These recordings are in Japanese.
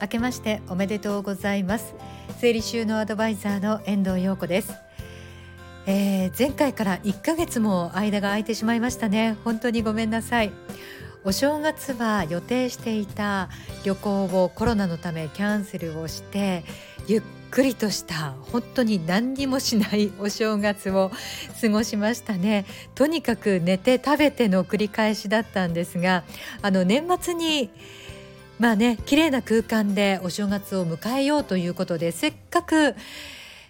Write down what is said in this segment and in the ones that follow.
明けましておめでとうございます。整理収納アドバイザーの遠藤陽子です、えー、前回から1ヶ月も間が空いてしまいましたね。本当にごめんなさい。お正月は予定していた旅行をコロナのためキャンセルをしてゆっくりとした本当に何にもしない お正月を過ごしましたね。とにかく寝て食べての繰り返しだったんですがあの年末にまあね綺麗な空間でお正月を迎えようということでせっかく、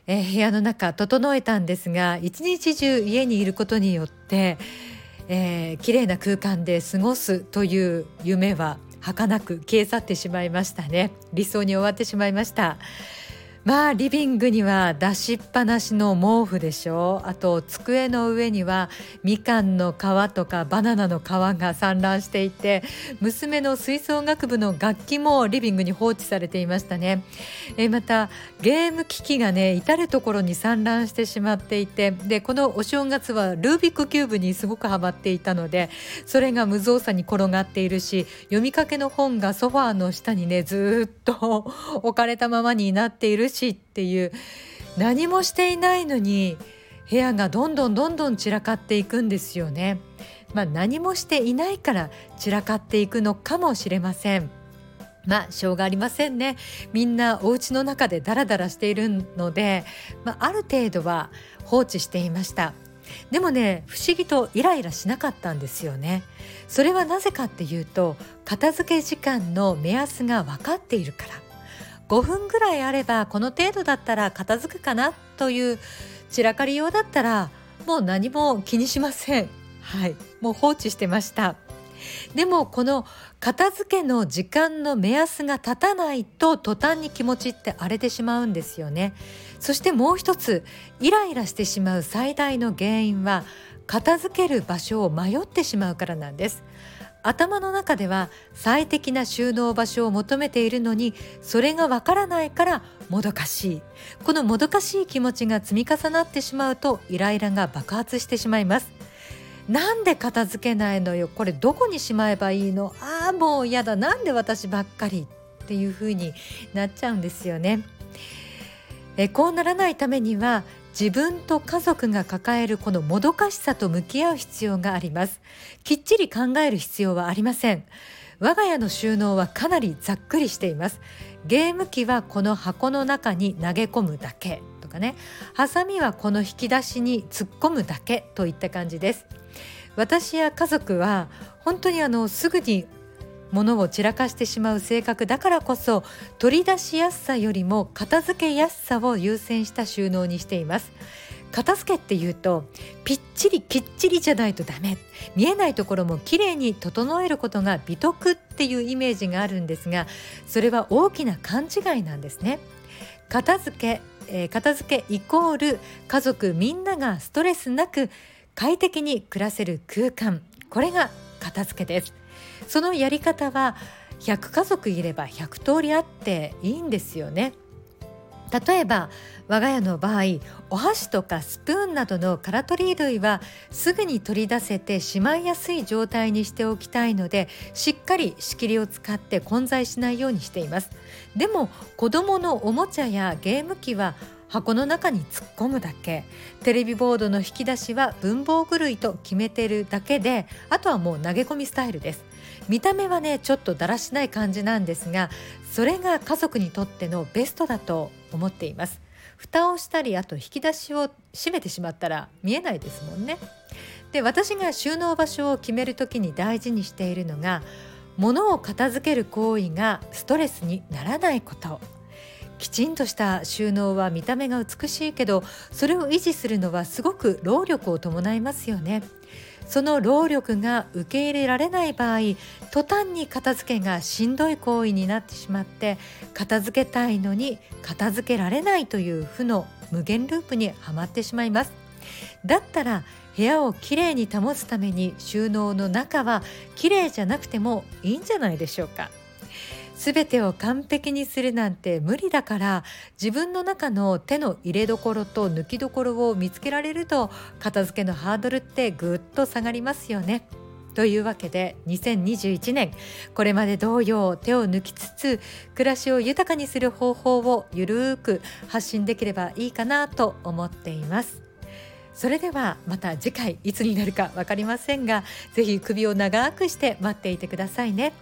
えー、部屋の中整えたんですが一日中家にいることによって、えー、綺麗な空間で過ごすという夢は儚く消え去ってしまいましたね。理想に終わってしまいました。まあリビングには出しっぱなしの毛布でしょあと机の上にはみかんの皮とかバナナの皮が散乱していて娘の吹奏楽部の楽器もリビングに放置されていましたね。えまたゲーム機器がね至る所に散乱してしまっていてでこのお正月はルービックキューブにすごくハマっていたのでそれが無造作に転がっているし読みかけの本がソファーの下にねずっと置かれたままになっているしっていう何もしていないのに部屋がどんどんどんどん散らかっていくんですよね。まあ、何もしていないから散らかっていくのかもしれません。まあしょうがありませんねみんなお家の中でダラダラしているので、まあ、ある程度は放置していましたでもね不思議とイライラしなかったんですよねそれはなぜかっていうと片付け時間の目安が分かっているから5分ぐらいあればこの程度だったら片付くかなという散らかりようだったらもう何も気にしません。はい。もう放置してました。でもこの片付けの時間の目安が経たないと途端に気持ちって荒れてしまうんですよね。そしてもう一つイライラしてしまう最大の原因は片付ける場所を迷ってしまうからなんです。頭の中では最適な収納場所を求めているのにそれがわからないからもどかしい。このもどかしい気持ちが積み重なってしまうとイライラが爆発してしまいます。なんで片付けないのよ？これどこにしまえばいいの？ああもうやだ。なんで私ばっかりっていう風になっちゃうんですよね。えこうならないためには自分と家族が抱えるこのもどかしさと向き合う必要があります。きっちり考える必要はありません。我が家の収納はかなりざっくりしています。ゲーム機はこの箱の中に投げ込むだけ。とかね。ハサミはこの引き出しに突っ込むだけといった感じです。私や家族は本当にあのすぐに物を散らかしてしまう性格だからこそ取り出しやすさよりも片付けやすさを優先した収納にしています。片付けっていうとぴっちりきっちりじゃないとダメ。見えないところもきれいに整えることが美徳っていうイメージがあるんですがそれは大きな勘違いなんですね。片付け、えー、片付けイコール家族みんながストレスなく快適に暮らせる空間。これが片付けです。そのやり方は100家族いれば100通りあっていいんですよね。例えば我が家の場合お箸とかスプーンなどの空取り類はすぐに取り出せてしまいやすい状態にしておきたいのでしっかり仕切りを使って混在しないようにしています。でも子どものおもちゃやゲーム機は箱の中に突っ込むだけ。テレビボードの引き出しは文房具類と決めてるだけであとはもう投げ込みスタイルです。見た目はねちょっとだらしない感じなんですがそれが家族にとってのベストだと思っています。蓋をしたりあと引き出しを閉めてしまったら見えないですもんね。で私が収納場所を決める時に大事にしているのが物を片付ける行為がストレスにならないこと。きちんとした収納は見た目が美しいけどそれを維持するのはすごく労力を伴いますよね。その労力が受け入れられない場合途端に片付けがしんどい行為になってしまって片付けたいのに片付けられないという負の無限ループにはまってしまいます。だったら部屋をきれいに保つために収納の中はきれいじゃなくてもいいんじゃないでしょうか。全てを完璧にするなんて無理だから自分の中の手の入れどころと抜きどころを見つけられると片付けのハードルってぐっと下がりますよねというわけで2021年これまで同様手を抜きつつ暮らしを豊かにする方法をゆるーく発信できればいいかなと思っていますそれではまた次回いつになるか分かりませんがぜひ首を長くして待っていてくださいね。